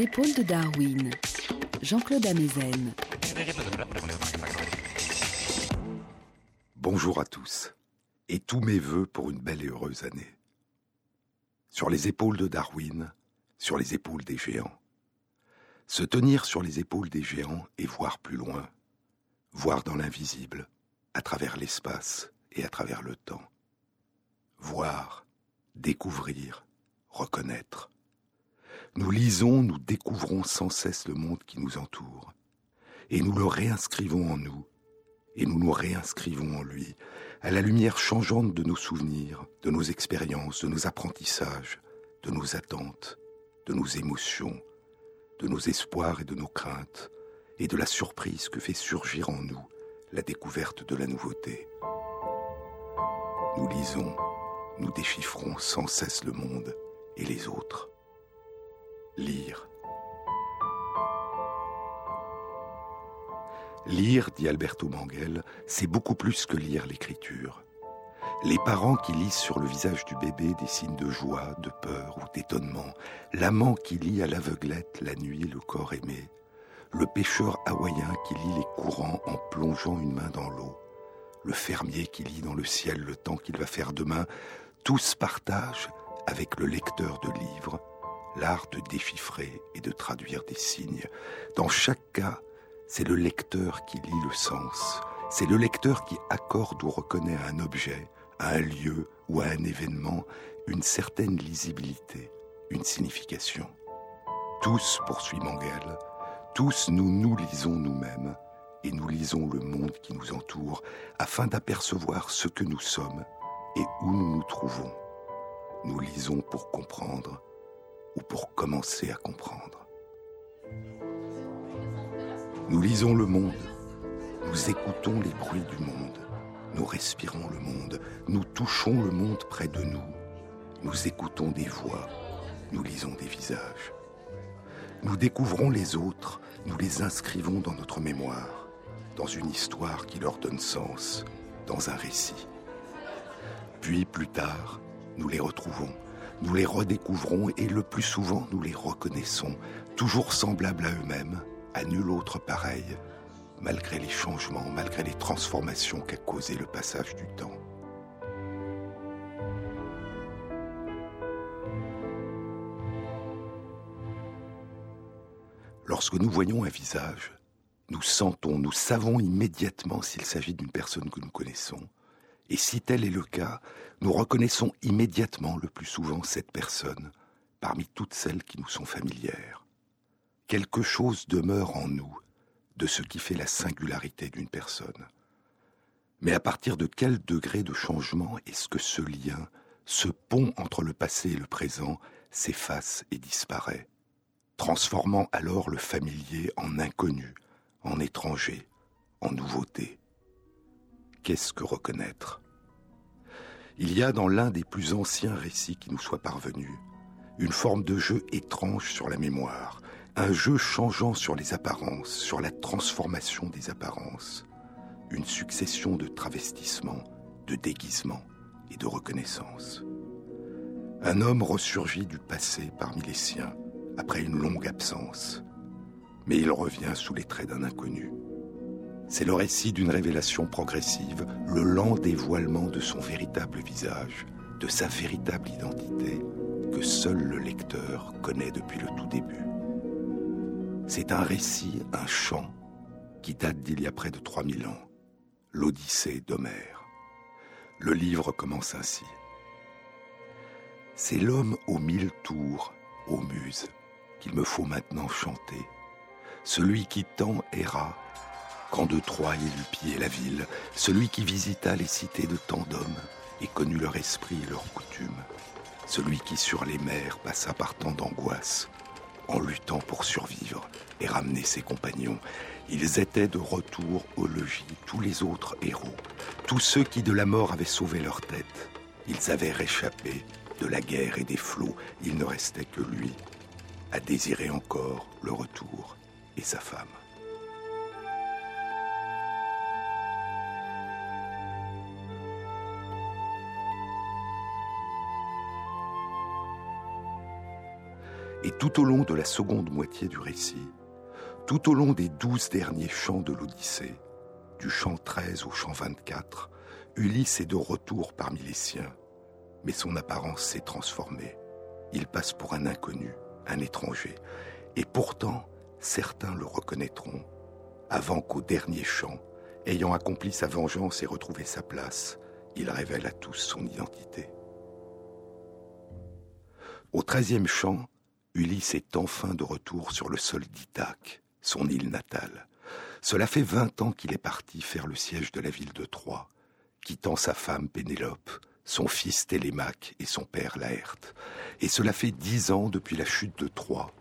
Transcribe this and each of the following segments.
Épaules de Darwin, Jean-Claude Amezen. Bonjour à tous et tous mes voeux pour une belle et heureuse année. Sur les épaules de Darwin, sur les épaules des géants. Se tenir sur les épaules des géants et voir plus loin, voir dans l'invisible, à travers l'espace et à travers le temps. Voir, découvrir, reconnaître. Nous lisons, nous découvrons sans cesse le monde qui nous entoure, et nous le réinscrivons en nous, et nous nous réinscrivons en lui, à la lumière changeante de nos souvenirs, de nos expériences, de nos apprentissages, de nos attentes, de nos émotions, de nos espoirs et de nos craintes, et de la surprise que fait surgir en nous la découverte de la nouveauté. Nous lisons, nous déchiffrons sans cesse le monde et les autres. Lire. Lire, dit Alberto Manguel, c'est beaucoup plus que lire l'écriture. Les parents qui lisent sur le visage du bébé des signes de joie, de peur ou d'étonnement, l'amant qui lit à l'aveuglette la nuit le corps aimé, le pêcheur hawaïen qui lit les courants en plongeant une main dans l'eau, le fermier qui lit dans le ciel le temps qu'il va faire demain, tous partagent, avec le lecteur de livres, l'art de déchiffrer et de traduire des signes. Dans chaque cas, c'est le lecteur qui lit le sens, c'est le lecteur qui accorde ou reconnaît à un objet, à un lieu ou à un événement une certaine lisibilité, une signification. Tous, poursuit Mangel, tous nous nous lisons nous-mêmes et nous lisons le monde qui nous entoure afin d'apercevoir ce que nous sommes et où nous nous trouvons. Nous lisons pour comprendre ou pour commencer à comprendre. Nous lisons le monde, nous écoutons les bruits du monde, nous respirons le monde, nous touchons le monde près de nous, nous écoutons des voix, nous lisons des visages. Nous découvrons les autres, nous les inscrivons dans notre mémoire, dans une histoire qui leur donne sens, dans un récit. Puis plus tard, nous les retrouvons, nous les redécouvrons et le plus souvent nous les reconnaissons, toujours semblables à eux-mêmes, à nul autre pareil, malgré les changements, malgré les transformations qu'a causé le passage du temps. Lorsque nous voyons un visage, nous sentons, nous savons immédiatement s'il s'agit d'une personne que nous connaissons. Et si tel est le cas, nous reconnaissons immédiatement le plus souvent cette personne parmi toutes celles qui nous sont familières. Quelque chose demeure en nous de ce qui fait la singularité d'une personne. Mais à partir de quel degré de changement est-ce que ce lien, ce pont entre le passé et le présent, s'efface et disparaît, transformant alors le familier en inconnu, en étranger, en nouveauté? Qu'est-ce que reconnaître? Il y a dans l'un des plus anciens récits qui nous soit parvenu une forme de jeu étrange sur la mémoire, un jeu changeant sur les apparences, sur la transformation des apparences, une succession de travestissements, de déguisements et de reconnaissances. Un homme ressurgit du passé parmi les siens après une longue absence, mais il revient sous les traits d'un inconnu. C'est le récit d'une révélation progressive, le lent dévoilement de son véritable visage, de sa véritable identité, que seul le lecteur connaît depuis le tout début. C'est un récit, un chant, qui date d'il y a près de 3000 ans, l'Odyssée d'Homère. Le livre commence ainsi. C'est l'homme aux mille tours, aux muses, qu'il me faut maintenant chanter. Celui qui tant erra, quand de Troie il eut pillé la ville, celui qui visita les cités de tant d'hommes et connut leur esprit et leurs coutumes, celui qui sur les mers passa par tant d'angoisses, en luttant pour survivre et ramener ses compagnons. Ils étaient de retour au logis, tous les autres héros, tous ceux qui de la mort avaient sauvé leur tête. Ils avaient réchappé de la guerre et des flots, il ne restait que lui, à désirer encore le retour et sa femme. Et tout au long de la seconde moitié du récit, tout au long des douze derniers chants de l'Odyssée, du chant 13 au chant 24, Ulysse est de retour parmi les siens, mais son apparence s'est transformée. Il passe pour un inconnu, un étranger, et pourtant, certains le reconnaîtront, avant qu'au dernier chant, ayant accompli sa vengeance et retrouvé sa place, il révèle à tous son identité. Au treizième chant, Ulysse est enfin de retour sur le sol d'Ithaque, son île natale. Cela fait vingt ans qu'il est parti faire le siège de la ville de Troie, quittant sa femme Pénélope, son fils Télémaque et son père Laerte. Et cela fait dix ans depuis la chute de Troie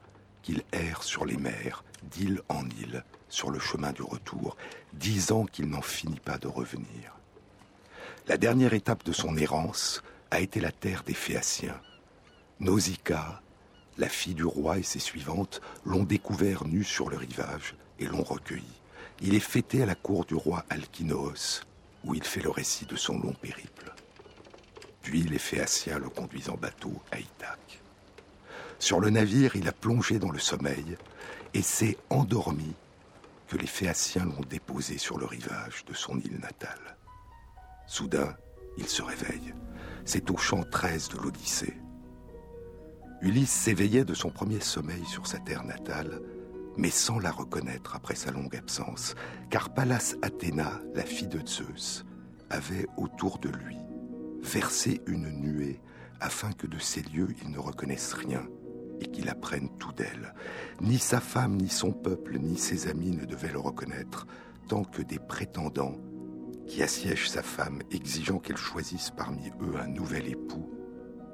qu'il erre sur les mers, d'île en île, sur le chemin du retour, dix ans qu'il n'en finit pas de revenir. La dernière étape de son errance a été la terre des Phéaciens. Nausicaa, la fille du roi et ses suivantes, l'ont découvert nu sur le rivage et l'ont recueilli. Il est fêté à la cour du roi Alkinoos, où il fait le récit de son long périple. Puis les Phéaciens le conduisent en bateau à Ithaque. Sur le navire, il a plongé dans le sommeil et s'est endormi que les Phéaciens l'ont déposé sur le rivage de son île natale. Soudain, il se réveille. C'est au chant 13 de l'Odyssée. Ulysse s'éveillait de son premier sommeil sur sa terre natale, mais sans la reconnaître après sa longue absence, car Pallas Athéna, la fille de Zeus, avait autour de lui versé une nuée afin que de ces lieux il ne reconnaisse rien et qu'il apprenne tout d'elle. Ni sa femme, ni son peuple, ni ses amis ne devaient le reconnaître, tant que des prétendants qui assiègent sa femme, exigeant qu'elle choisisse parmi eux un nouvel époux,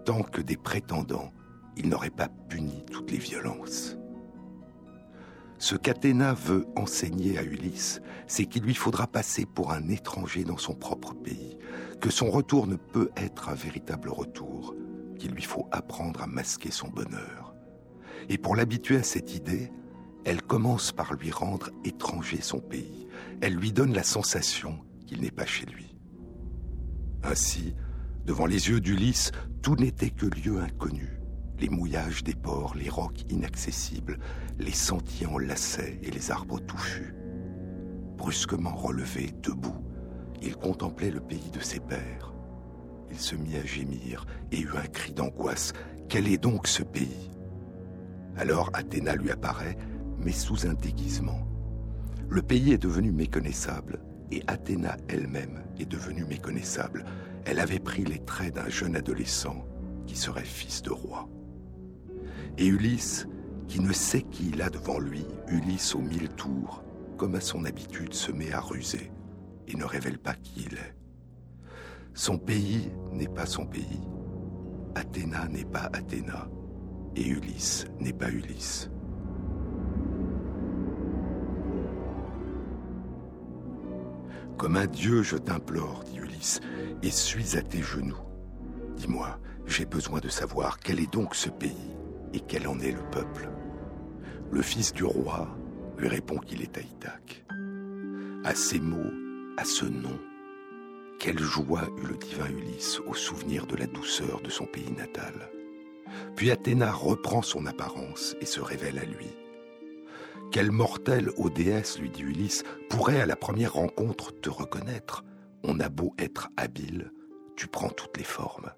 tant que des prétendants, il n'aurait pas puni toutes les violences. Ce qu'Athéna veut enseigner à Ulysse, c'est qu'il lui faudra passer pour un étranger dans son propre pays, que son retour ne peut être un véritable retour, qu'il lui faut apprendre à masquer son bonheur. Et pour l'habituer à cette idée, elle commence par lui rendre étranger son pays. Elle lui donne la sensation qu'il n'est pas chez lui. Ainsi, devant les yeux d'Ulysse, tout n'était que lieu inconnu. Les mouillages des ports, les rocs inaccessibles, les sentiers en lacets et les arbres touchus. Brusquement relevé, debout, il contemplait le pays de ses pères. Il se mit à gémir et eut un cri d'angoisse. Quel est donc ce pays? Alors Athéna lui apparaît, mais sous un déguisement. Le pays est devenu méconnaissable, et Athéna elle-même est devenue méconnaissable. Elle avait pris les traits d'un jeune adolescent qui serait fils de roi. Et Ulysse, qui ne sait qui il a devant lui, Ulysse aux mille tours, comme à son habitude, se met à ruser et ne révèle pas qui il est. Son pays n'est pas son pays. Athéna n'est pas Athéna et Ulysse n'est pas Ulysse. Comme un dieu, je t'implore, dit Ulysse, et suis à tes genoux. Dis-moi, j'ai besoin de savoir quel est donc ce pays et quel en est le peuple? Le fils du roi lui répond qu'il est à Ithaque. À ces mots, à ce nom, quelle joie eut le divin Ulysse au souvenir de la douceur de son pays natal. Puis Athéna reprend son apparence et se révèle à lui. Quel mortel, ô déesse, lui dit Ulysse, pourrait à la première rencontre te reconnaître On a beau être habile, tu prends toutes les formes.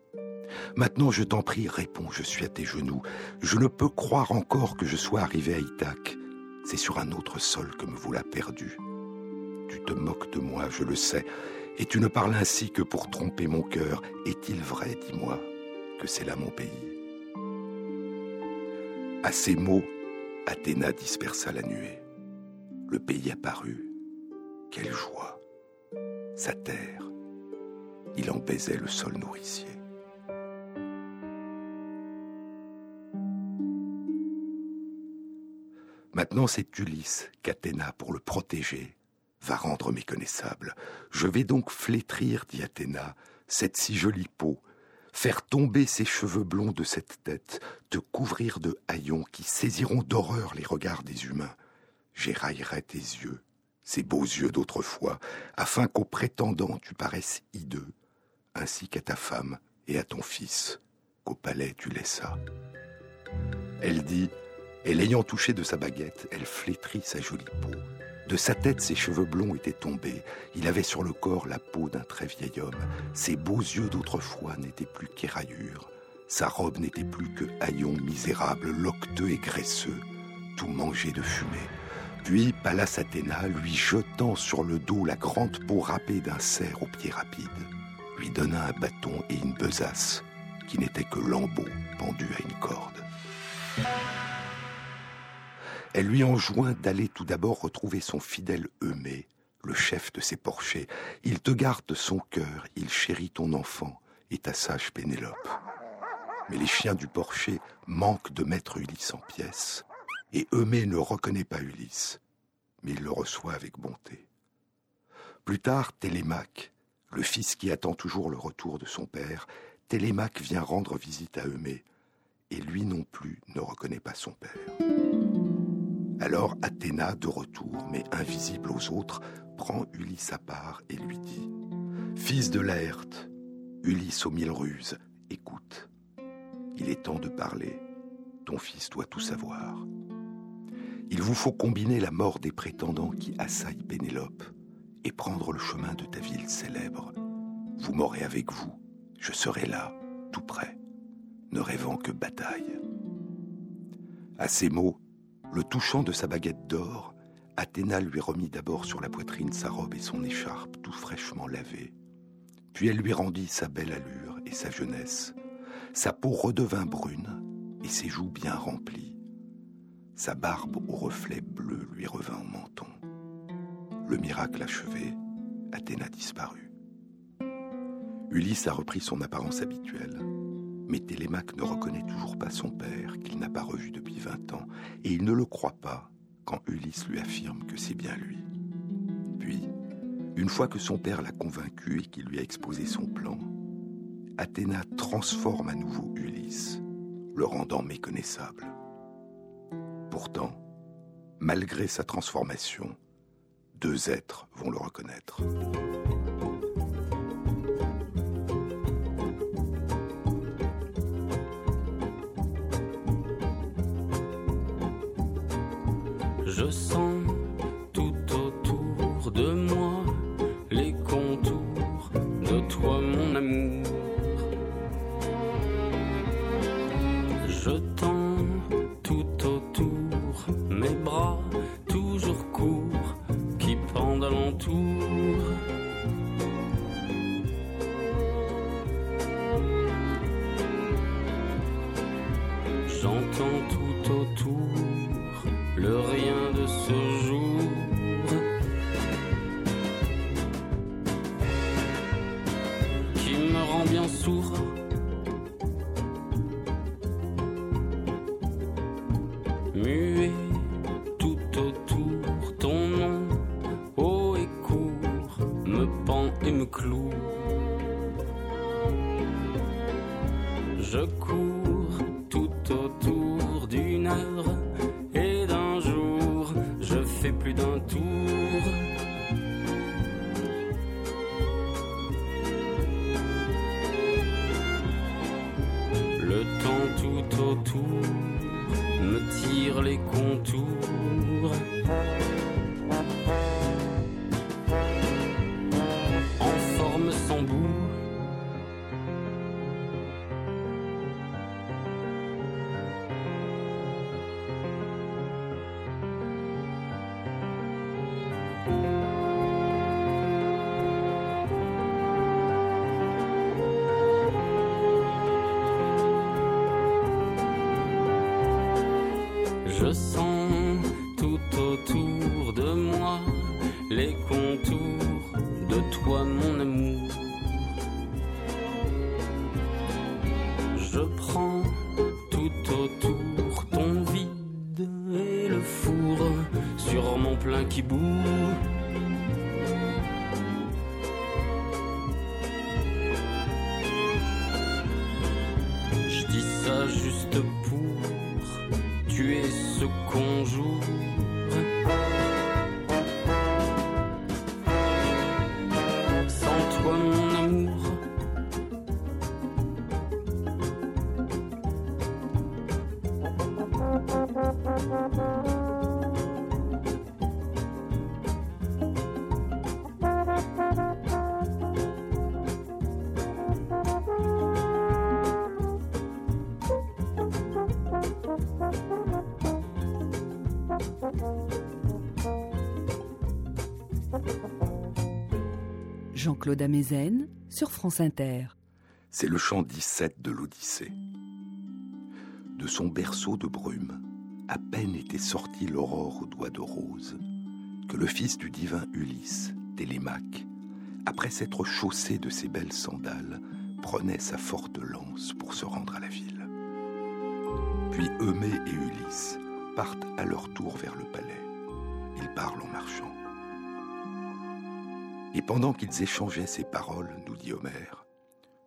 Maintenant, je t'en prie, réponds, je suis à tes genoux. Je ne peux croire encore que je sois arrivé à Ithaque. C'est sur un autre sol que me voilà perdu. Tu te moques de moi, je le sais, et tu ne parles ainsi que pour tromper mon cœur. Est-il vrai, dis-moi, que c'est là mon pays? À ces mots, Athéna dispersa la nuée. Le pays apparut. Quelle joie. Sa terre. Il en baisait le sol nourricier. Maintenant c'est Ulysse qu'Athéna, pour le protéger, va rendre méconnaissable. Je vais donc flétrir, dit Athéna, cette si jolie peau, faire tomber ces cheveux blonds de cette tête, te couvrir de haillons qui saisiront d'horreur les regards des humains. J'éraillerai tes yeux, ces beaux yeux d'autrefois, afin qu'aux prétendants tu paraisses hideux, ainsi qu'à ta femme et à ton fils, qu'au palais tu laissas. Elle dit, et l'ayant touché de sa baguette, elle flétrit sa jolie peau. De sa tête, ses cheveux blonds étaient tombés. Il avait sur le corps la peau d'un très vieil homme. Ses beaux yeux d'autrefois n'étaient plus qu'éraillures. Sa robe n'était plus que haillons misérable, locteux et graisseux, tout mangé de fumée. Puis Pallas Athéna, lui jetant sur le dos la grande peau râpée d'un cerf aux pieds rapides, lui donna un bâton et une besace qui n'étaient que lambeaux pendus à une corde. Elle lui enjoint d'aller tout d'abord retrouver son fidèle Eumée, le chef de ses porchers. Il te garde son cœur, il chérit ton enfant et ta sage Pénélope. Mais les chiens du porcher manquent de mettre Ulysse en pièces, et Eumée ne reconnaît pas Ulysse, mais il le reçoit avec bonté. Plus tard, Télémaque, le fils qui attend toujours le retour de son père, Télémaque vient rendre visite à Eumée, et lui non plus ne reconnaît pas son père. Alors Athéna, de retour, mais invisible aux autres, prend Ulysse à part et lui dit Fils de Laerte, Ulysse aux mille ruses, écoute. Il est temps de parler. Ton fils doit tout savoir. Il vous faut combiner la mort des prétendants qui assaillent Pénélope et prendre le chemin de ta ville célèbre. Vous m'aurez avec vous. Je serai là, tout près, ne rêvant que bataille. À ces mots, le touchant de sa baguette d'or, Athéna lui remit d'abord sur la poitrine sa robe et son écharpe tout fraîchement lavée. Puis elle lui rendit sa belle allure et sa jeunesse. Sa peau redevint brune et ses joues bien remplies. Sa barbe au reflet bleu lui revint au menton. Le miracle achevé, Athéna disparut. Ulysse a repris son apparence habituelle. Mais Télémaque ne reconnaît toujours pas son père, qu'il n'a pas revu depuis vingt ans, et il ne le croit pas quand Ulysse lui affirme que c'est bien lui. Puis, une fois que son père l'a convaincu et qu'il lui a exposé son plan, Athéna transforme à nouveau Ulysse, le rendant méconnaissable. Pourtant, malgré sa transformation, deux êtres vont le reconnaître. Je sens qui C'est le chant 17 de l'Odyssée. De son berceau de brume, à peine était sortie l'aurore aux doigts de rose, que le fils du divin Ulysse, Télémaque, après s'être chaussé de ses belles sandales, prenait sa forte lance pour se rendre à la ville. Puis Eumée et Ulysse partent à leur tour vers le palais. Ils parlent en marchant. Et pendant qu'ils échangeaient ces paroles, nous dit Homère,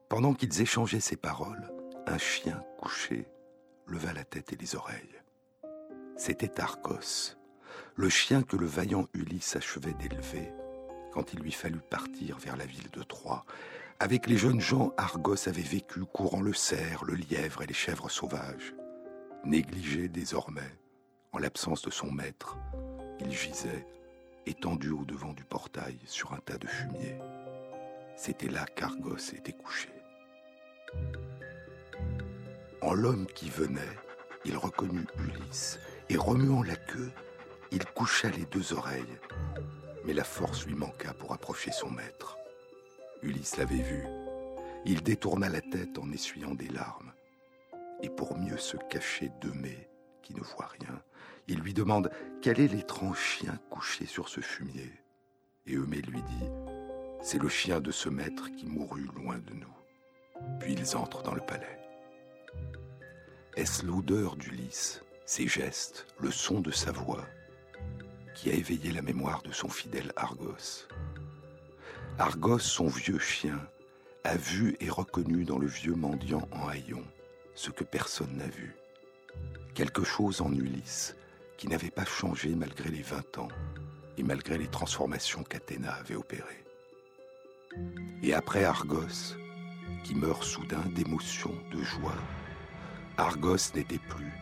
pendant qu'ils échangeaient ces paroles, un chien couché leva la tête et les oreilles. C'était Argos, le chien que le vaillant Ulysse achevait d'élever quand il lui fallut partir vers la ville de Troie. Avec les jeunes gens, Argos avait vécu courant le cerf, le lièvre et les chèvres sauvages. Négligé désormais, en l'absence de son maître, il gisait étendu au devant du portail sur un tas de fumier. C'était là qu'Argos était couché. En l'homme qui venait, il reconnut Ulysse, et remuant la queue, il coucha les deux oreilles, mais la force lui manqua pour approcher son maître. Ulysse l'avait vu. Il détourna la tête en essuyant des larmes. Et pour mieux se cacher d'Eumée, qui ne voit rien, il lui demande quel est l'étrange chien couché sur ce fumier? Et Eumée lui dit C'est le chien de ce maître qui mourut loin de nous. Puis ils entrent dans le palais. Est-ce l'odeur d'Ulysse, ses gestes, le son de sa voix, qui a éveillé la mémoire de son fidèle Argos? Argos, son vieux chien, a vu et reconnu dans le vieux mendiant en haillons ce que personne n'a vu. Quelque chose en Ulysse qui n'avait pas changé malgré les vingt ans et malgré les transformations qu'Athéna avait opérées. Et après Argos, qui meurt soudain d'émotion, de joie, Argos n'était plus.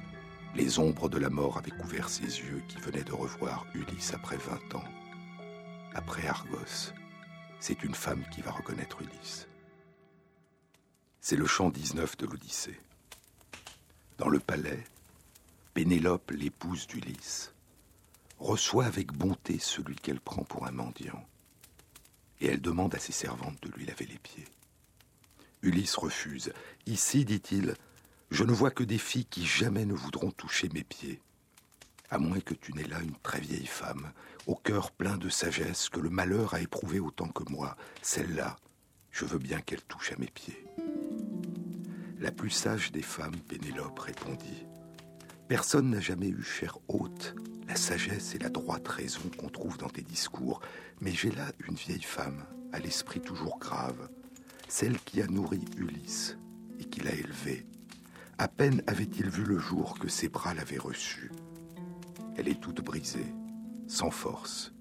Les ombres de la mort avaient couvert ses yeux qui venaient de revoir Ulysse après vingt ans. Après Argos, c'est une femme qui va reconnaître Ulysse. C'est le chant 19 de l'Odyssée. Dans le palais, Pénélope, l'épouse d'Ulysse, reçoit avec bonté celui qu'elle prend pour un mendiant, et elle demande à ses servantes de lui laver les pieds. Ulysse refuse. Ici, dit-il, je ne vois que des filles qui jamais ne voudront toucher mes pieds, à moins que tu n'aies là une très vieille femme, au cœur plein de sagesse, que le malheur a éprouvé autant que moi. Celle-là, je veux bien qu'elle touche à mes pieds. La plus sage des femmes, Pénélope, répondit. Personne n'a jamais eu cher hôte la sagesse et la droite raison qu'on trouve dans tes discours, mais j'ai là une vieille femme, à l'esprit toujours grave, celle qui a nourri Ulysse et qui l'a élevé. À peine avait-il vu le jour que ses bras l'avaient reçu. Elle est toute brisée, sans force,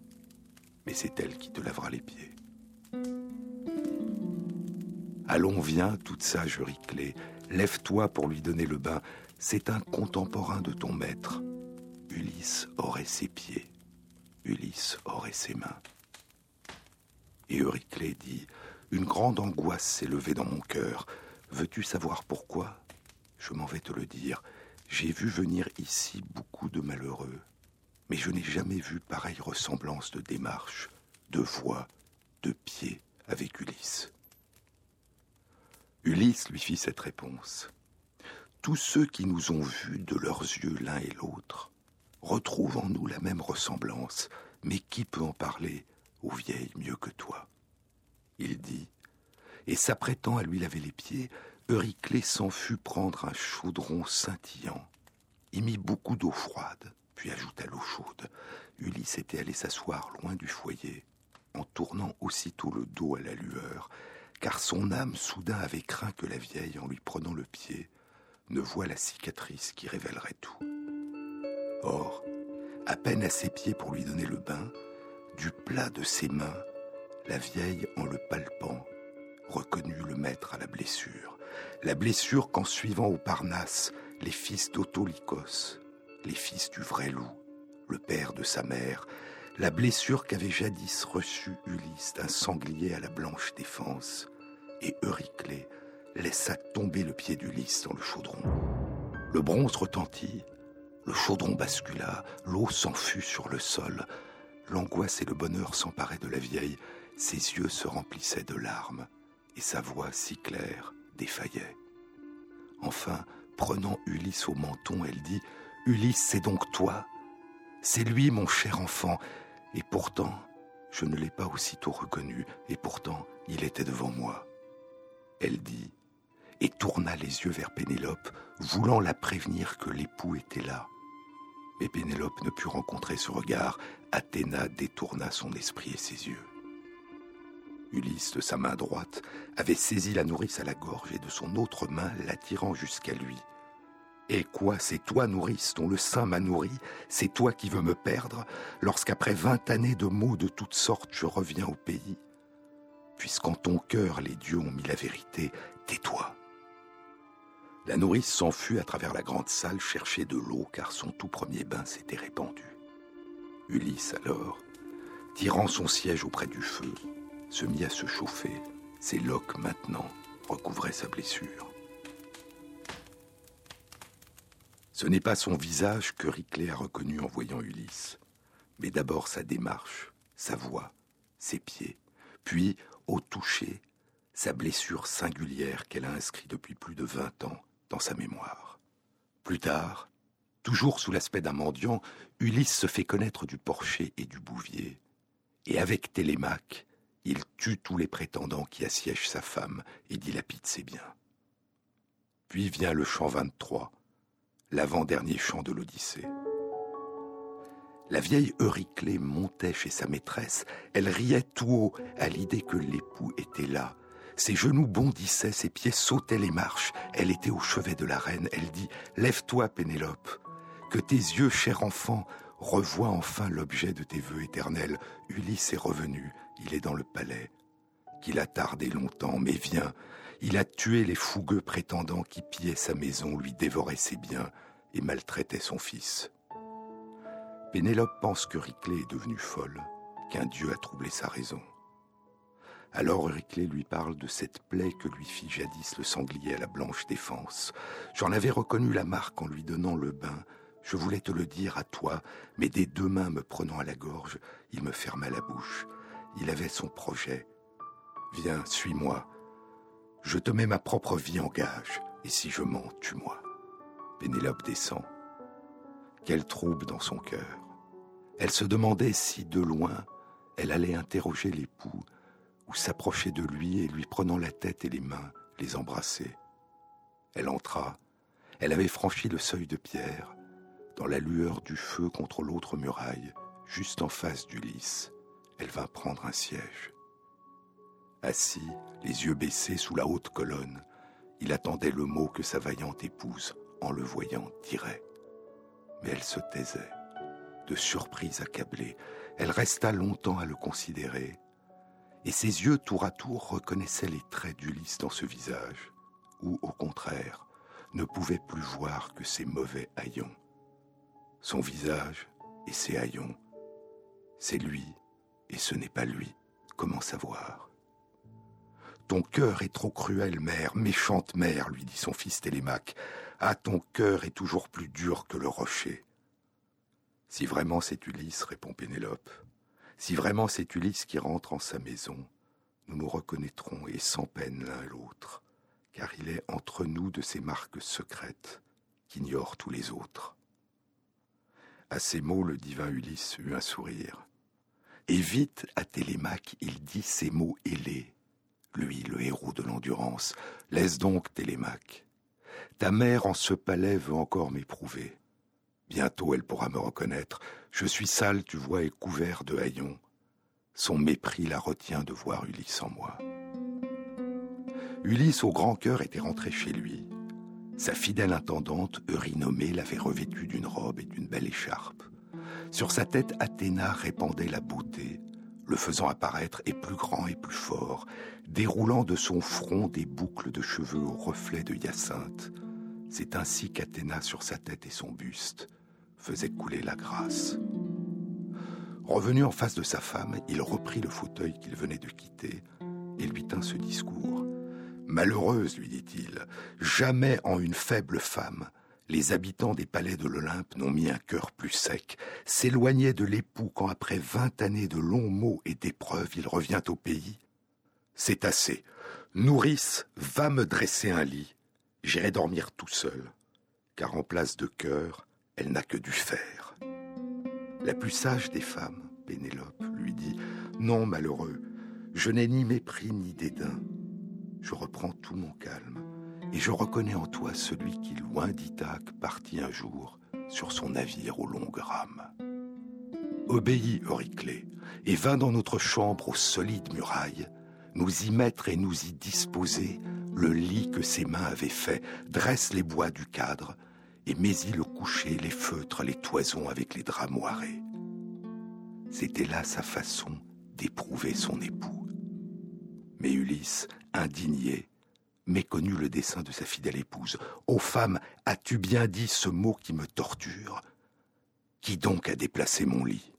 mais c'est elle qui te lavera les pieds. Allons, viens, toute sage Riclée, lève-toi pour lui donner le bain, c'est un contemporain de ton maître. Ulysse aurait ses pieds, Ulysse aurait ses mains. Et Euryclée dit Une grande angoisse s'est levée dans mon cœur. Veux-tu savoir pourquoi? Je m'en vais te le dire. J'ai vu venir ici beaucoup de malheureux, mais je n'ai jamais vu pareille ressemblance de démarche, de voix, de pied avec Ulysse. Ulysse lui fit cette réponse tous ceux qui nous ont vus de leurs yeux l'un et l'autre retrouvent en nous la même ressemblance, mais qui peut en parler aux vieilles mieux que toi? Il dit, et s'apprêtant à lui laver les pieds, Euryclée s'en fut prendre un chaudron scintillant, y mit beaucoup d'eau froide, puis ajouta l'eau chaude. Ulysse était allé s'asseoir loin du foyer, en tournant aussitôt le dos à la lueur, car son âme soudain avait craint que la vieille, en lui prenant le pied, ne voit la cicatrice qui révélerait tout. Or, à peine à ses pieds pour lui donner le bain, du plat de ses mains, la vieille, en le palpant, reconnut le maître à la blessure. La blessure qu'en suivant au Parnasse, les fils d'Autolycos, les fils du vrai loup, le père de sa mère, la blessure qu'avait jadis reçue Ulysse d'un sanglier à la blanche défense, et Euryclée laissa tomber le pied d'Ulysse dans le chaudron. Le bronze retentit, le chaudron bascula, l'eau s'enfut sur le sol. L'angoisse et le bonheur s'emparaient de la vieille, Ses yeux se remplissaient de larmes et sa voix si claire défaillait. Enfin, prenant Ulysse au menton, elle dit Ulysse, c'est donc toi C'est lui, mon cher enfant, et pourtant, je ne l'ai pas aussitôt reconnu, et pourtant, il était devant moi. Elle dit, et tourna les yeux vers Pénélope, voulant la prévenir que l'époux était là. Mais Pénélope ne put rencontrer ce regard. Athéna détourna son esprit et ses yeux. Ulysse, de sa main droite, avait saisi la nourrice à la gorge et de son autre main l'attirant jusqu'à lui. Et quoi, c'est toi, nourrice, dont le sein m'a nourri, c'est toi qui veux me perdre, lorsqu'après vingt années de maux de toutes sortes, je reviens au pays? Puisqu'en ton cœur les dieux ont mis la vérité, tais-toi. La nourrice s'enfuit à travers la grande salle chercher de l'eau car son tout premier bain s'était répandu. Ulysse alors, tirant son siège auprès du feu, se mit à se chauffer. Ses loques maintenant recouvraient sa blessure. Ce n'est pas son visage que Riclé a reconnu en voyant Ulysse, mais d'abord sa démarche, sa voix, ses pieds, puis, au toucher, sa blessure singulière qu'elle a inscrite depuis plus de vingt ans dans sa mémoire. Plus tard, toujours sous l'aspect d'un mendiant, Ulysse se fait connaître du porcher et du bouvier. Et avec Télémaque, il tue tous les prétendants qui assiègent sa femme et dilapide ses biens. Puis vient le chant 23, l'avant-dernier chant de l'Odyssée. La vieille Euryclée montait chez sa maîtresse, elle riait tout haut à l'idée que l'époux était là, ses genoux bondissaient, ses pieds sautaient les marches. Elle était au chevet de la reine. Elle dit Lève-toi, Pénélope. Que tes yeux, cher enfant, revoient enfin l'objet de tes voeux éternels. Ulysse est revenu. Il est dans le palais. Qu'il a tardé longtemps, mais viens. Il a tué les fougueux prétendants qui pillaient sa maison, lui dévoraient ses biens et maltraitaient son fils. Pénélope pense que Riclée est devenue folle, qu'un dieu a troublé sa raison. Alors Euriclée lui parle de cette plaie que lui fit jadis le sanglier à la blanche défense. J'en avais reconnu la marque en lui donnant le bain. Je voulais te le dire à toi, mais des deux mains me prenant à la gorge, il me ferma la bouche. Il avait son projet. Viens, suis-moi. Je te mets ma propre vie en gage, et si je mens, tue-moi. Pénélope descend. Quel trouble dans son cœur. Elle se demandait si, de loin, elle allait interroger l'époux, ou s'approcher de lui et lui prenant la tête et les mains, les embrasser. Elle entra, elle avait franchi le seuil de pierre, dans la lueur du feu contre l'autre muraille, juste en face d'Ulysse, elle vint prendre un siège. Assis, les yeux baissés sous la haute colonne, il attendait le mot que sa vaillante épouse, en le voyant, dirait. Mais elle se taisait. De surprise accablée, elle resta longtemps à le considérer, et ses yeux tour à tour reconnaissaient les traits d'Ulysse dans ce visage, ou au contraire, ne pouvaient plus voir que ses mauvais haillons. Son visage et ses haillons, c'est lui et ce n'est pas lui, comment savoir? Ton cœur est trop cruel, mère, méchante mère, lui dit son fils Télémaque. Ah, ton cœur est toujours plus dur que le rocher. Si vraiment c'est Ulysse, répond Pénélope, si vraiment c'est Ulysse qui rentre en sa maison, nous nous reconnaîtrons et sans peine l'un l'autre, car il est entre nous de ces marques secrètes qu'ignorent tous les autres. À ces mots, le divin Ulysse eut un sourire. Et vite, à Télémaque, il dit ces mots ailés. Lui, le héros de l'endurance, laisse donc Télémaque. Ta mère en ce palais veut encore m'éprouver. Bientôt elle pourra me reconnaître. Je suis sale, tu vois, et couvert de haillons. Son mépris la retient de voir Ulysse en moi. Ulysse au grand cœur était rentré chez lui. Sa fidèle intendante, Eurynomée, l'avait revêtu d'une robe et d'une belle écharpe. Sur sa tête, Athéna répandait la beauté, le faisant apparaître et plus grand et plus fort, déroulant de son front des boucles de cheveux au reflet de hyacinthe. C'est ainsi qu'Athéna, sur sa tête et son buste, faisait couler la grâce. Revenu en face de sa femme, il reprit le fauteuil qu'il venait de quitter et lui tint ce discours. Malheureuse, lui dit-il, jamais en une faible femme les habitants des palais de l'Olympe n'ont mis un cœur plus sec, s'éloignaient de l'époux quand après vingt années de longs mots et d'épreuves il revient au pays. C'est assez. Nourrice, va me dresser un lit. J'irai dormir tout seul, car en place de cœur, elle n'a que du fer. La plus sage des femmes, Pénélope, lui dit Non, malheureux, je n'ai ni mépris ni dédain. Je reprends tout mon calme et je reconnais en toi celui qui, loin d'Ithaque, partit un jour sur son navire aux longues rames. Obéis, Euryclée, et vint dans notre chambre aux solides murailles, nous y mettre et nous y disposer le lit que ses mains avaient fait, dresse les bois du cadre, et mets-y le coucher, les feutres, les toisons avec les draps moirés. C'était là sa façon d'éprouver son époux. Mais Ulysse, indigné, méconnu le dessein de sa fidèle épouse. Ô femme, as-tu bien dit ce mot qui me torture? Qui donc a déplacé mon lit?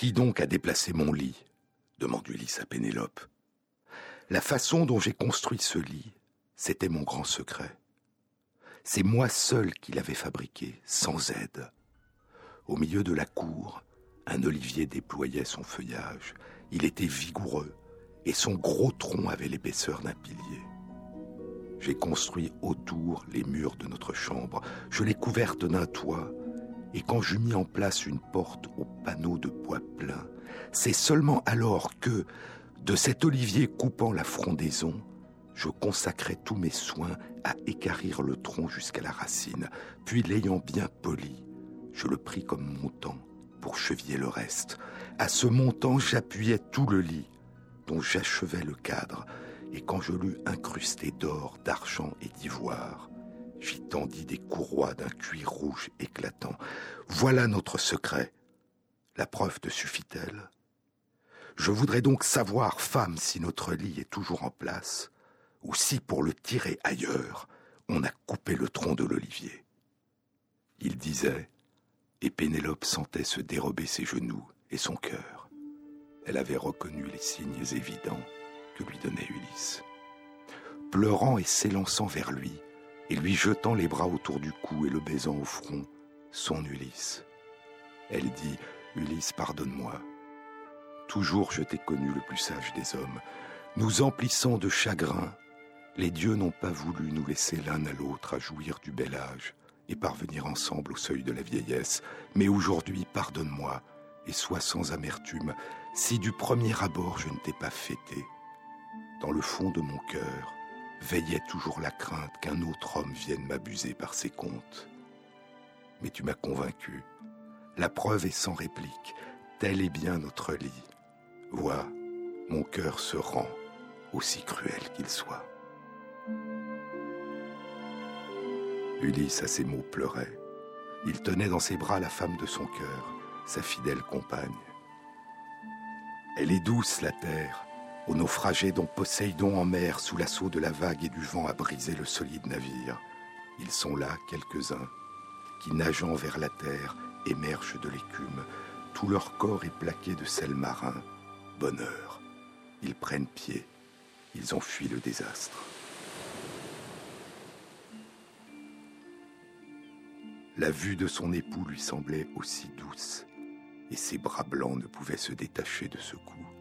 Qui donc a déplacé mon lit demande Ulysse à Pénélope. La façon dont j'ai construit ce lit, c'était mon grand secret. C'est moi seul qui l'avais fabriqué, sans aide. Au milieu de la cour, un olivier déployait son feuillage. Il était vigoureux et son gros tronc avait l'épaisseur d'un pilier. J'ai construit autour les murs de notre chambre. Je l'ai couverte d'un toit et quand j'eus mis en place une porte au panneau de bois plein, c'est seulement alors que, de cet olivier coupant la frondaison, je consacrai tous mes soins à écarrir le tronc jusqu'à la racine, puis l'ayant bien poli, je le pris comme montant pour cheviller le reste. À ce montant, j'appuyais tout le lit, dont j'achevais le cadre, et quand je l'eus incrusté d'or, d'argent et d'ivoire, J'y tendis des courroies d'un cuir rouge éclatant. Voilà notre secret. La preuve te suffit-elle? Je voudrais donc savoir, femme, si notre lit est toujours en place, ou si, pour le tirer ailleurs, on a coupé le tronc de l'olivier. Il disait, et Pénélope sentait se dérober ses genoux et son cœur. Elle avait reconnu les signes évidents que lui donnait Ulysse. Pleurant et s'élançant vers lui, et lui jetant les bras autour du cou et le baisant au front, son Ulysse. Elle dit Ulysse, pardonne-moi. Toujours je t'ai connu le plus sage des hommes. Nous emplissant de chagrin, les dieux n'ont pas voulu nous laisser l'un à l'autre à jouir du bel âge et parvenir ensemble au seuil de la vieillesse. Mais aujourd'hui, pardonne-moi et sois sans amertume si du premier abord je ne t'ai pas fêté. Dans le fond de mon cœur veillait toujours la crainte qu'un autre homme vienne m'abuser par ses comptes. Mais tu m'as convaincu. La preuve est sans réplique. Tel est bien notre lit. Vois, mon cœur se rend, aussi cruel qu'il soit. Ulysse à ces mots pleurait. Il tenait dans ses bras la femme de son cœur, sa fidèle compagne. Elle est douce, la terre, aux naufragés dont Poséidon en mer, sous l'assaut de la vague et du vent, a brisé le solide navire. Ils sont là, quelques-uns, qui, nageant vers la terre, émergent de l'écume. Tout leur corps est plaqué de sel marin. Bonheur. Ils prennent pied. Ils ont fui le désastre. La vue de son époux lui semblait aussi douce, et ses bras blancs ne pouvaient se détacher de ce cou.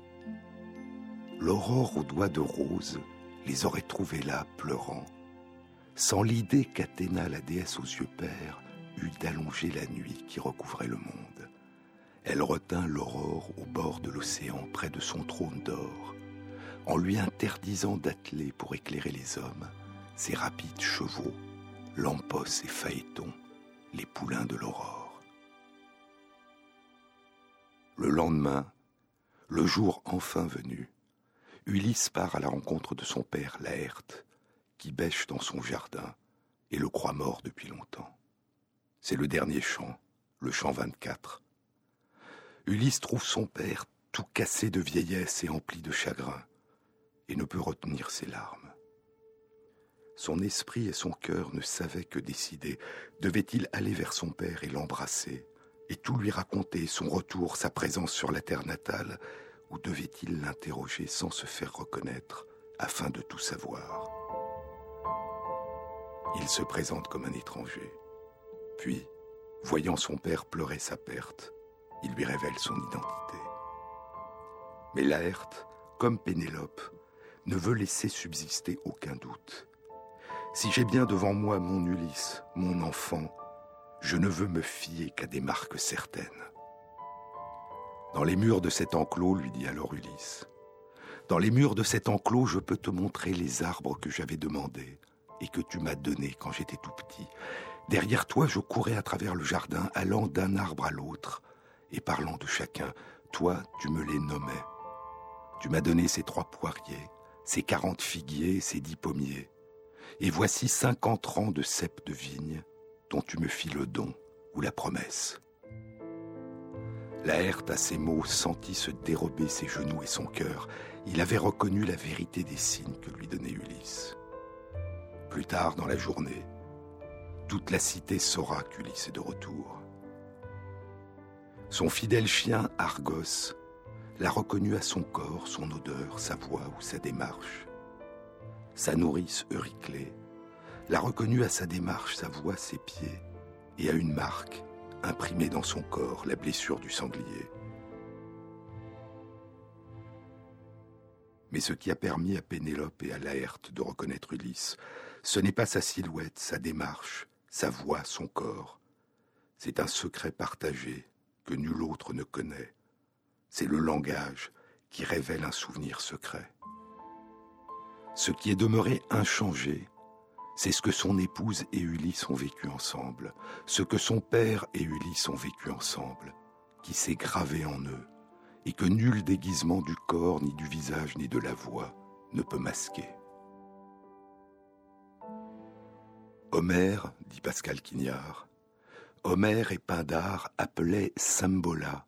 L'aurore aux doigts de rose les aurait trouvés là, pleurant, sans l'idée qu'Athéna, la déesse aux yeux pères, eut d'allonger la nuit qui recouvrait le monde. Elle retint l'aurore au bord de l'océan, près de son trône d'or, en lui interdisant d'atteler pour éclairer les hommes ses rapides chevaux, lampos et phaétons, les poulains de l'aurore. Le lendemain, le jour enfin venu, Ulysse part à la rencontre de son père Laerte, qui bêche dans son jardin et le croit mort depuis longtemps. C'est le dernier chant, le chant 24. Ulysse trouve son père tout cassé de vieillesse et empli de chagrin, et ne peut retenir ses larmes. Son esprit et son cœur ne savaient que décider. Devait-il aller vers son père et l'embrasser, et tout lui raconter, son retour, sa présence sur la terre natale, ou devait-il l'interroger sans se faire reconnaître, afin de tout savoir? Il se présente comme un étranger. Puis, voyant son père pleurer sa perte, il lui révèle son identité. Mais Laerte, comme Pénélope, ne veut laisser subsister aucun doute. Si j'ai bien devant moi mon Ulysse, mon enfant, je ne veux me fier qu'à des marques certaines. Dans les murs de cet enclos, lui dit alors Ulysse, dans les murs de cet enclos, je peux te montrer les arbres que j'avais demandés et que tu m'as donnés quand j'étais tout petit. Derrière toi, je courais à travers le jardin, allant d'un arbre à l'autre et parlant de chacun. Toi, tu me les nommais. Tu m'as donné ces trois poiriers, ces quarante figuiers, ces dix pommiers et voici cinquante rangs de cèpes de vigne dont tu me fis le don ou la promesse. Laerte à ces mots sentit se dérober ses genoux et son cœur. Il avait reconnu la vérité des signes que lui donnait Ulysse. Plus tard dans la journée, toute la cité saura qu'Ulysse est de retour. Son fidèle chien Argos l'a reconnu à son corps, son odeur, sa voix ou sa démarche sa nourrice Euryclée, l'a reconnu à sa démarche, sa voix, ses pieds, et à une marque imprimée dans son corps, la blessure du sanglier. Mais ce qui a permis à Pénélope et à Laerte de reconnaître Ulysse, ce n'est pas sa silhouette, sa démarche, sa voix, son corps. C'est un secret partagé que nul autre ne connaît. C'est le langage qui révèle un souvenir secret. Ce qui est demeuré inchangé, c'est ce que son épouse et Ulysse ont vécu ensemble, ce que son père et Ulysse ont vécu ensemble, qui s'est gravé en eux, et que nul déguisement du corps, ni du visage, ni de la voix ne peut masquer. Homère, dit Pascal Quignard, Homère et Pindare appelaient Symbola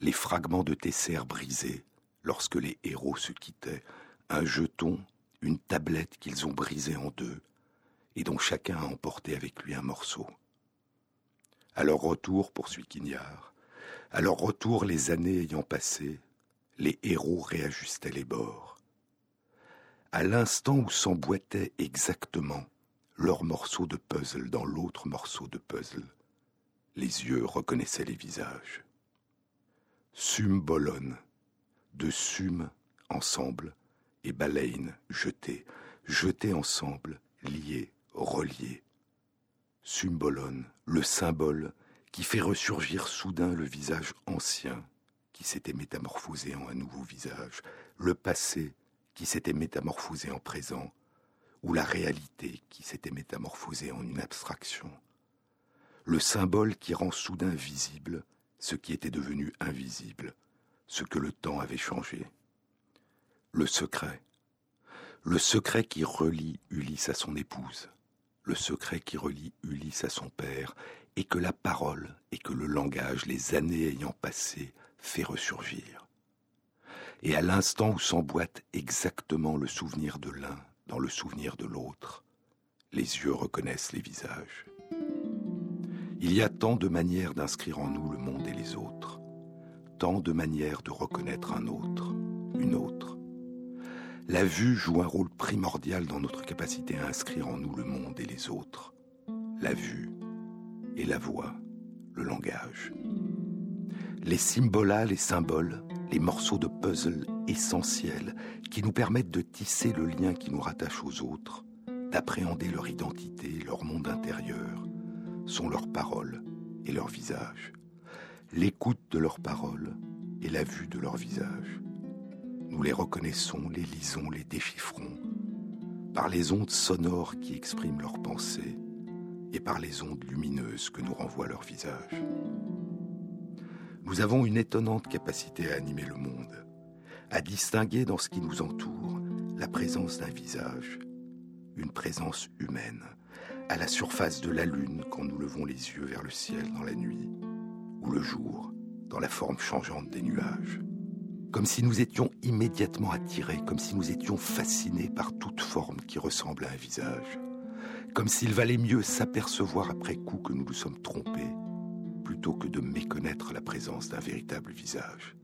les fragments de Tesser brisés lorsque les héros se quittaient, un jeton une tablette qu'ils ont brisée en deux et dont chacun a emporté avec lui un morceau. À leur retour, poursuit Quignard, À leur retour, les années ayant passé, les héros réajustaient les bords. À l'instant où s'emboîtait exactement leur morceau de puzzle dans l'autre morceau de puzzle, les yeux reconnaissaient les visages. Sum bolone, de Sum ensemble, et Baleine jetés, jetés ensemble, liés, reliés. Sumbolone, le symbole qui fait ressurgir soudain le visage ancien qui s'était métamorphosé en un nouveau visage, le passé qui s'était métamorphosé en présent, ou la réalité qui s'était métamorphosée en une abstraction. Le symbole qui rend soudain visible ce qui était devenu invisible, ce que le temps avait changé. Le secret. Le secret qui relie Ulysse à son épouse. Le secret qui relie Ulysse à son père et que la parole et que le langage, les années ayant passé, fait ressurgir. Et à l'instant où s'emboîte exactement le souvenir de l'un dans le souvenir de l'autre, les yeux reconnaissent les visages. Il y a tant de manières d'inscrire en nous le monde et les autres, tant de manières de reconnaître un autre, une autre. La vue joue un rôle primordial dans notre capacité à inscrire en nous le monde et les autres. La vue et la voix, le langage. Les symbolas, les symboles, les morceaux de puzzle essentiels qui nous permettent de tisser le lien qui nous rattache aux autres, d'appréhender leur identité, leur monde intérieur, sont leurs paroles et leurs visages, l'écoute de leurs paroles et la vue de leurs visages. Nous les reconnaissons, les lisons, les déchiffrons, par les ondes sonores qui expriment leurs pensées et par les ondes lumineuses que nous renvoient leurs visages. Nous avons une étonnante capacité à animer le monde, à distinguer dans ce qui nous entoure la présence d'un visage, une présence humaine, à la surface de la lune quand nous levons les yeux vers le ciel dans la nuit, ou le jour dans la forme changeante des nuages. Comme si nous étions immédiatement attirés, comme si nous étions fascinés par toute forme qui ressemble à un visage comme s'il valait mieux s'apercevoir après coup que nous nous sommes trompés, plutôt que de méconnaître la présence d'un véritable visage.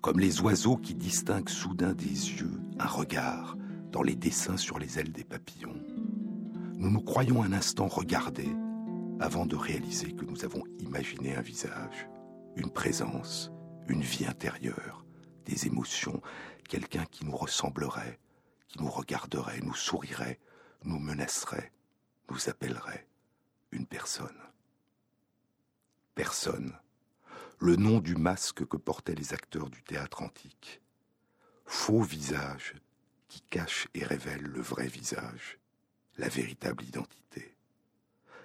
Comme les oiseaux qui distinguent soudain des yeux, un regard, dans les dessins sur les ailes des papillons. Nous nous croyons un instant regarder avant de réaliser que nous avons imaginé un visage, une présence, une vie intérieure, des émotions, quelqu'un qui nous ressemblerait, qui nous regarderait, nous sourirait, nous menacerait, nous appellerait une personne. Personne, le nom du masque que portaient les acteurs du théâtre antique. Faux visage qui cache et révèle le vrai visage, la véritable identité.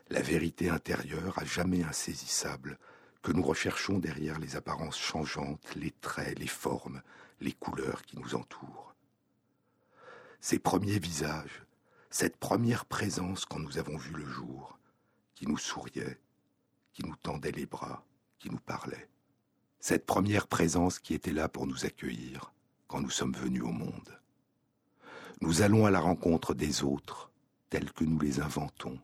La vérité intérieure à jamais insaisissable que nous recherchons derrière les apparences changeantes, les traits, les formes, les couleurs qui nous entourent. Ces premiers visages, cette première présence quand nous avons vu le jour, qui nous souriait, qui nous tendait les bras, qui nous parlait. Cette première présence qui était là pour nous accueillir quand nous sommes venus au monde. Nous allons à la rencontre des autres, tels que nous les inventons,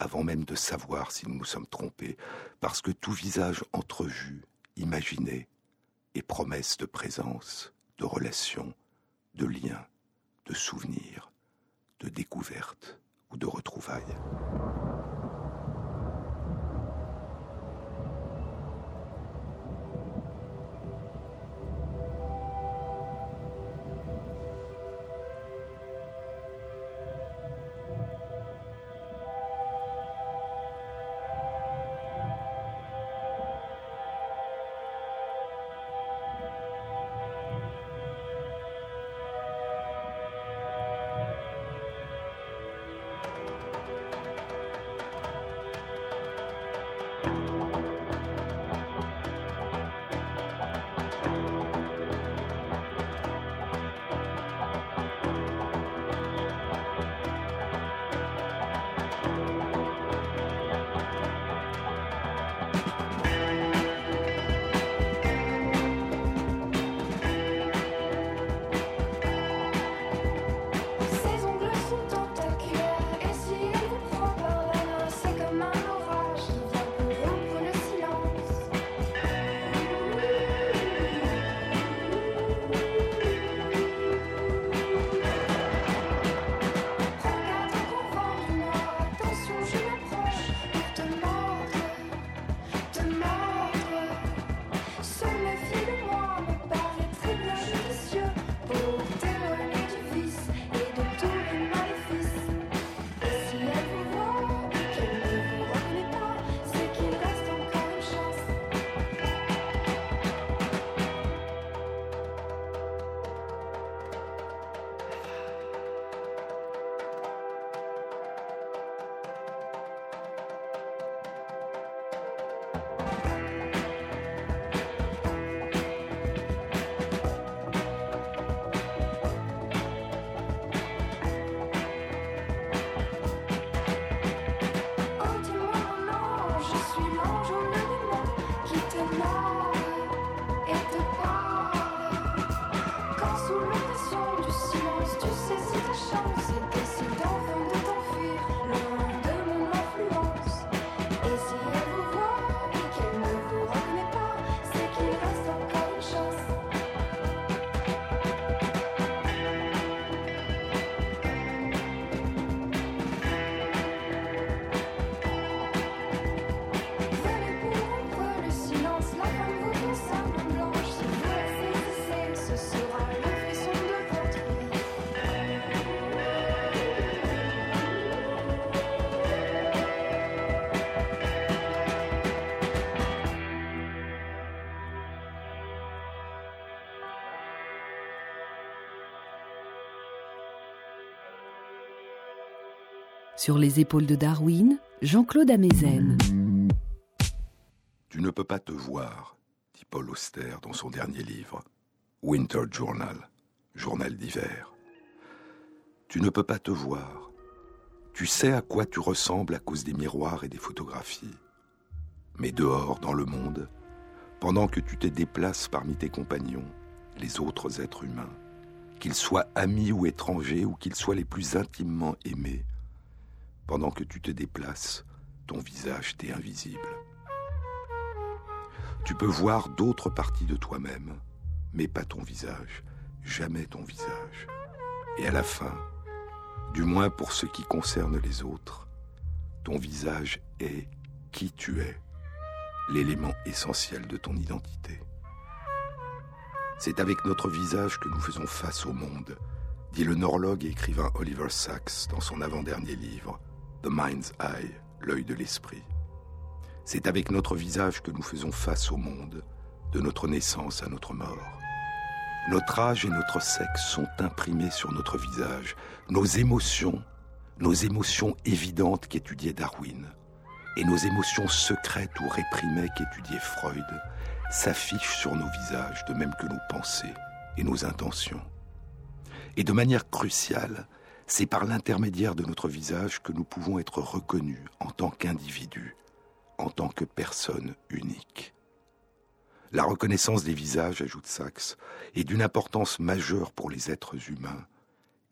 avant même de savoir si nous nous sommes trompés, parce que tout visage entrevu, imaginé, est promesse de présence, de relation, de lien, de souvenir de découverte ou de retrouvailles. Sur les épaules de Darwin, Jean-Claude Amezen. Tu ne peux pas te voir, dit Paul Auster dans son dernier livre, Winter Journal, journal d'hiver. Tu ne peux pas te voir. Tu sais à quoi tu ressembles à cause des miroirs et des photographies. Mais dehors, dans le monde, pendant que tu te déplaces parmi tes compagnons, les autres êtres humains, qu'ils soient amis ou étrangers ou qu'ils soient les plus intimement aimés, pendant que tu te déplaces, ton visage t'est invisible. Tu peux voir d'autres parties de toi-même, mais pas ton visage, jamais ton visage. Et à la fin, du moins pour ce qui concerne les autres, ton visage est qui tu es, l'élément essentiel de ton identité. C'est avec notre visage que nous faisons face au monde, dit le neurologue et écrivain Oliver Sacks dans son avant-dernier livre, The Mind's Eye, l'œil de l'esprit. C'est avec notre visage que nous faisons face au monde, de notre naissance à notre mort. Notre âge et notre sexe sont imprimés sur notre visage. Nos émotions, nos émotions évidentes qu'étudiait Darwin, et nos émotions secrètes ou réprimées qu'étudiait Freud, s'affichent sur nos visages de même que nos pensées et nos intentions. Et de manière cruciale, c'est par l'intermédiaire de notre visage que nous pouvons être reconnus en tant qu'individus en tant que personne unique. La reconnaissance des visages, ajoute Sachs, est d'une importance majeure pour les êtres humains,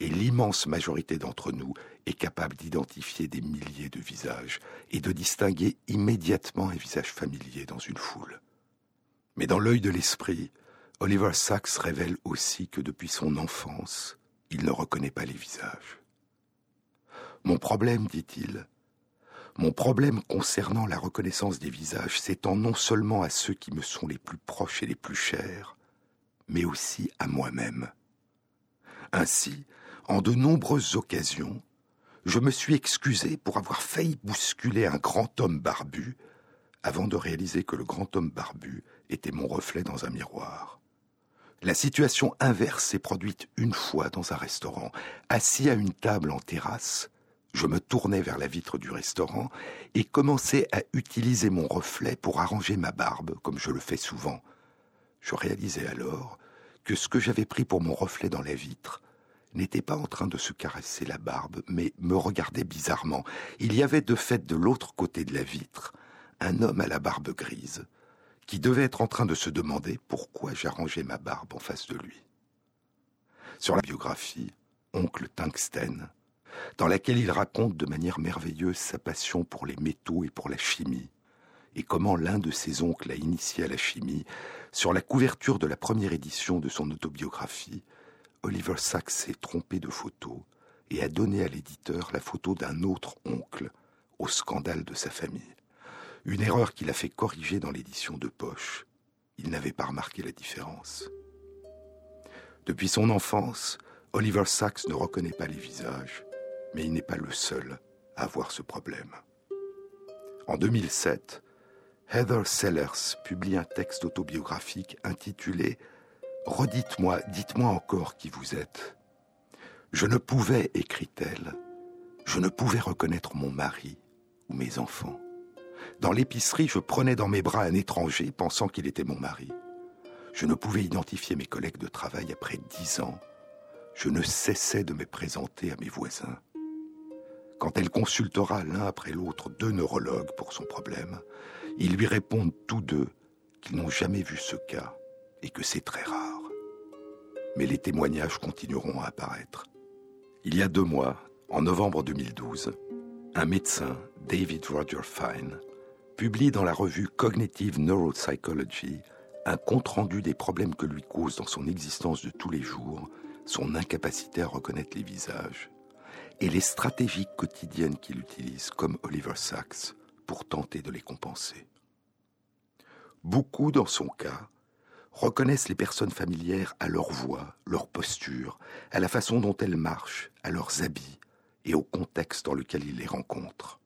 et l'immense majorité d'entre nous est capable d'identifier des milliers de visages et de distinguer immédiatement un visage familier dans une foule. Mais dans l'œil de l'esprit, Oliver Sacks révèle aussi que depuis son enfance, il ne reconnaît pas les visages. Mon problème, dit-il, mon problème concernant la reconnaissance des visages s'étend non seulement à ceux qui me sont les plus proches et les plus chers, mais aussi à moi-même. Ainsi, en de nombreuses occasions, je me suis excusé pour avoir failli bousculer un grand homme barbu avant de réaliser que le grand homme barbu était mon reflet dans un miroir. La situation inverse s'est produite une fois dans un restaurant, assis à une table en terrasse, je me tournai vers la vitre du restaurant et commençai à utiliser mon reflet pour arranger ma barbe, comme je le fais souvent. Je réalisai alors que ce que j'avais pris pour mon reflet dans la vitre n'était pas en train de se caresser la barbe, mais me regardait bizarrement. Il y avait de fait de l'autre côté de la vitre un homme à la barbe grise, qui devait être en train de se demander pourquoi j'arrangeais ma barbe en face de lui. Sur la biographie, Oncle Tungsten dans laquelle il raconte de manière merveilleuse sa passion pour les métaux et pour la chimie, et comment l'un de ses oncles l'a initié à la chimie. Sur la couverture de la première édition de son autobiographie, Oliver Sacks s'est trompé de photo et a donné à l'éditeur la photo d'un autre oncle, au scandale de sa famille. Une erreur qu'il a fait corriger dans l'édition de poche. Il n'avait pas remarqué la différence. Depuis son enfance, Oliver Sacks ne reconnaît pas les visages mais il n'est pas le seul à avoir ce problème. En 2007, Heather Sellers publie un texte autobiographique intitulé Redites-moi, dites-moi encore qui vous êtes. Je ne pouvais, écrit-elle, je ne pouvais reconnaître mon mari ou mes enfants. Dans l'épicerie, je prenais dans mes bras un étranger pensant qu'il était mon mari. Je ne pouvais identifier mes collègues de travail après dix ans. Je ne cessais de me présenter à mes voisins. Quand elle consultera l'un après l'autre deux neurologues pour son problème, ils lui répondent tous deux qu'ils n'ont jamais vu ce cas et que c'est très rare. Mais les témoignages continueront à apparaître. Il y a deux mois, en novembre 2012, un médecin, David Roger Fine, publie dans la revue Cognitive Neuropsychology un compte-rendu des problèmes que lui cause dans son existence de tous les jours son incapacité à reconnaître les visages et les stratégies quotidiennes qu'il utilise, comme Oliver Sacks, pour tenter de les compenser. Beaucoup, dans son cas, reconnaissent les personnes familières à leur voix, leur posture, à la façon dont elles marchent, à leurs habits et au contexte dans lequel ils les rencontrent.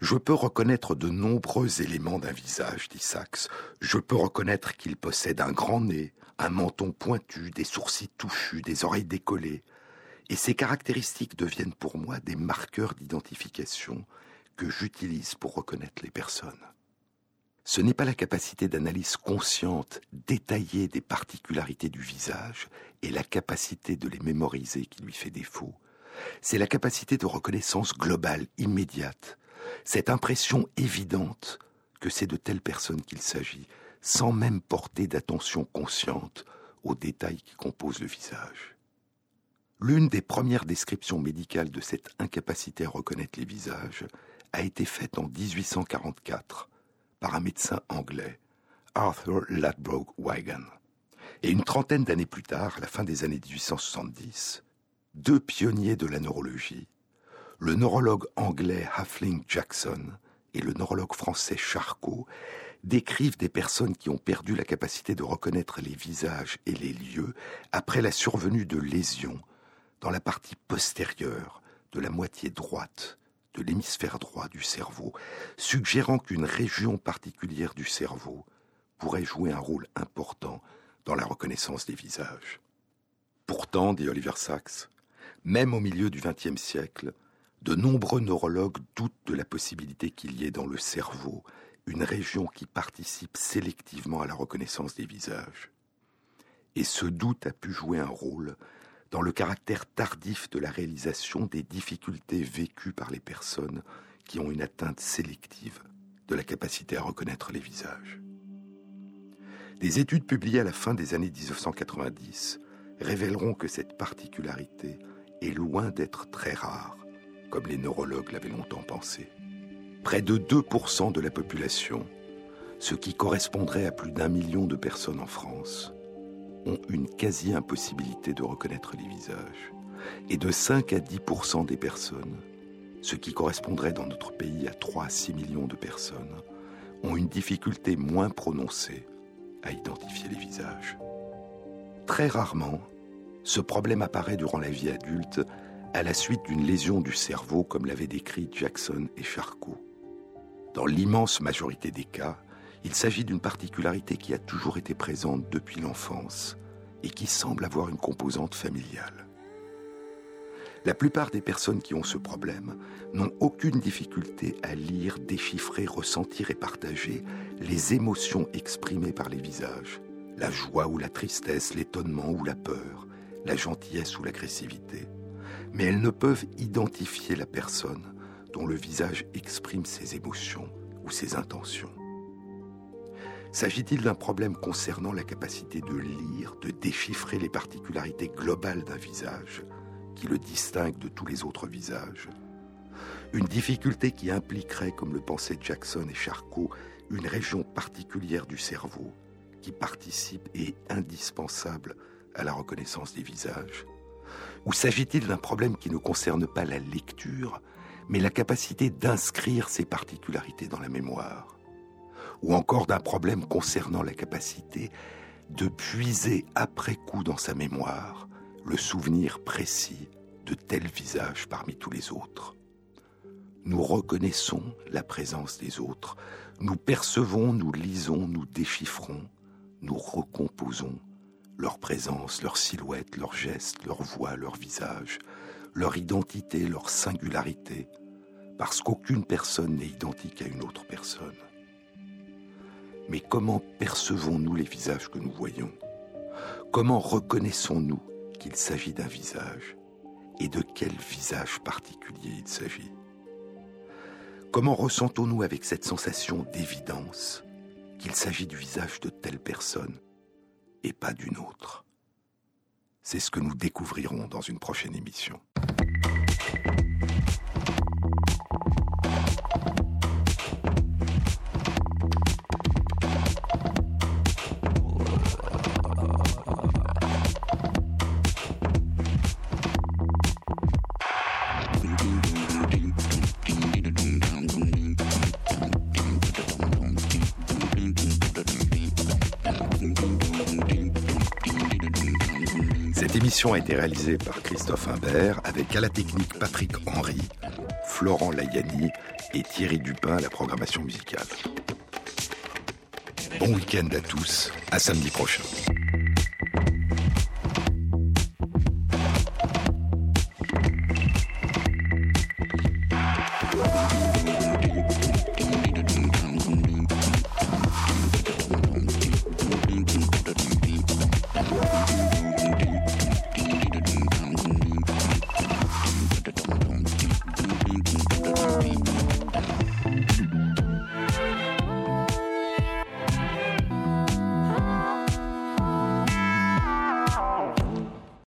Je peux reconnaître de nombreux éléments d'un visage, dit Sachs. Je peux reconnaître qu'il possède un grand nez, un menton pointu, des sourcils touchus, des oreilles décollées, Et ces caractéristiques deviennent pour moi des marqueurs d'identification que j'utilise pour reconnaître les personnes. Ce n'est pas la capacité d'analyse consciente, détaillée des particularités du visage et la capacité de les mémoriser qui lui fait défaut. C'est la capacité de reconnaissance globale, immédiate, cette impression évidente que c'est de telles personnes qu'il s'agit, sans même porter d'attention consciente aux détails qui composent le visage. L'une des premières descriptions médicales de cette incapacité à reconnaître les visages a été faite en 1844 par un médecin anglais, Arthur Ladbroke Wigan. Et une trentaine d'années plus tard, à la fin des années 1870, deux pionniers de la neurologie, le neurologue anglais Huffling Jackson et le neurologue français Charcot, décrivent des personnes qui ont perdu la capacité de reconnaître les visages et les lieux après la survenue de lésions dans la partie postérieure de la moitié droite de l'hémisphère droit du cerveau, suggérant qu'une région particulière du cerveau pourrait jouer un rôle important dans la reconnaissance des visages. Pourtant, dit Oliver Sacks, même au milieu du XXe siècle, de nombreux neurologues doutent de la possibilité qu'il y ait dans le cerveau une région qui participe sélectivement à la reconnaissance des visages. Et ce doute a pu jouer un rôle dans le caractère tardif de la réalisation des difficultés vécues par les personnes qui ont une atteinte sélective de la capacité à reconnaître les visages. Des études publiées à la fin des années 1990 révéleront que cette particularité est loin d'être très rare, comme les neurologues l'avaient longtemps pensé. Près de 2% de la population, ce qui correspondrait à plus d'un million de personnes en France, ont une quasi-impossibilité de reconnaître les visages. Et de 5 à 10% des personnes, ce qui correspondrait dans notre pays à 3 à 6 millions de personnes, ont une difficulté moins prononcée à identifier les visages. Très rarement, ce problème apparaît durant la vie adulte à la suite d'une lésion du cerveau comme l'avaient décrit Jackson et Charcot. Dans l'immense majorité des cas, il s'agit d'une particularité qui a toujours été présente depuis l'enfance et qui semble avoir une composante familiale. La plupart des personnes qui ont ce problème n'ont aucune difficulté à lire, déchiffrer, ressentir et partager les émotions exprimées par les visages, la joie ou la tristesse, l'étonnement ou la peur, la gentillesse ou l'agressivité. Mais elles ne peuvent identifier la personne dont le visage exprime ses émotions ou ses intentions. S'agit-il d'un problème concernant la capacité de lire, de déchiffrer les particularités globales d'un visage qui le distingue de tous les autres visages? Une difficulté qui impliquerait, comme le pensaient Jackson et Charcot, une région particulière du cerveau qui participe et est indispensable à la reconnaissance des visages Ou s'agit-il d'un problème qui ne concerne pas la lecture, mais la capacité d'inscrire ces particularités dans la mémoire? Ou encore d'un problème concernant la capacité de puiser après coup dans sa mémoire le souvenir précis de tel visage parmi tous les autres? Nous reconnaissons la présence des autres, nous percevons, nous lisons, nous déchiffrons, nous recomposons leur présence, leur silhouette, leurs gestes, leur voix, leur visage, leur identité, leur singularité, parce qu'aucune personne n'est identique à une autre personne. Mais comment percevons-nous les visages que nous voyons? Comment reconnaissons-nous qu'il s'agit d'un visage? Et de quel visage particulier il s'agit? Comment ressentons-nous avec cette sensation d'évidence qu'il s'agit du visage de telle personne? Et pas d'une autre. C'est ce que nous découvrirons dans une prochaine a été réalisée par Christophe Imbert avec à la technique Patrick Henry, Florent Layani et Thierry Dupin à la programmation musicale. Bon week-end à tous, à samedi prochain.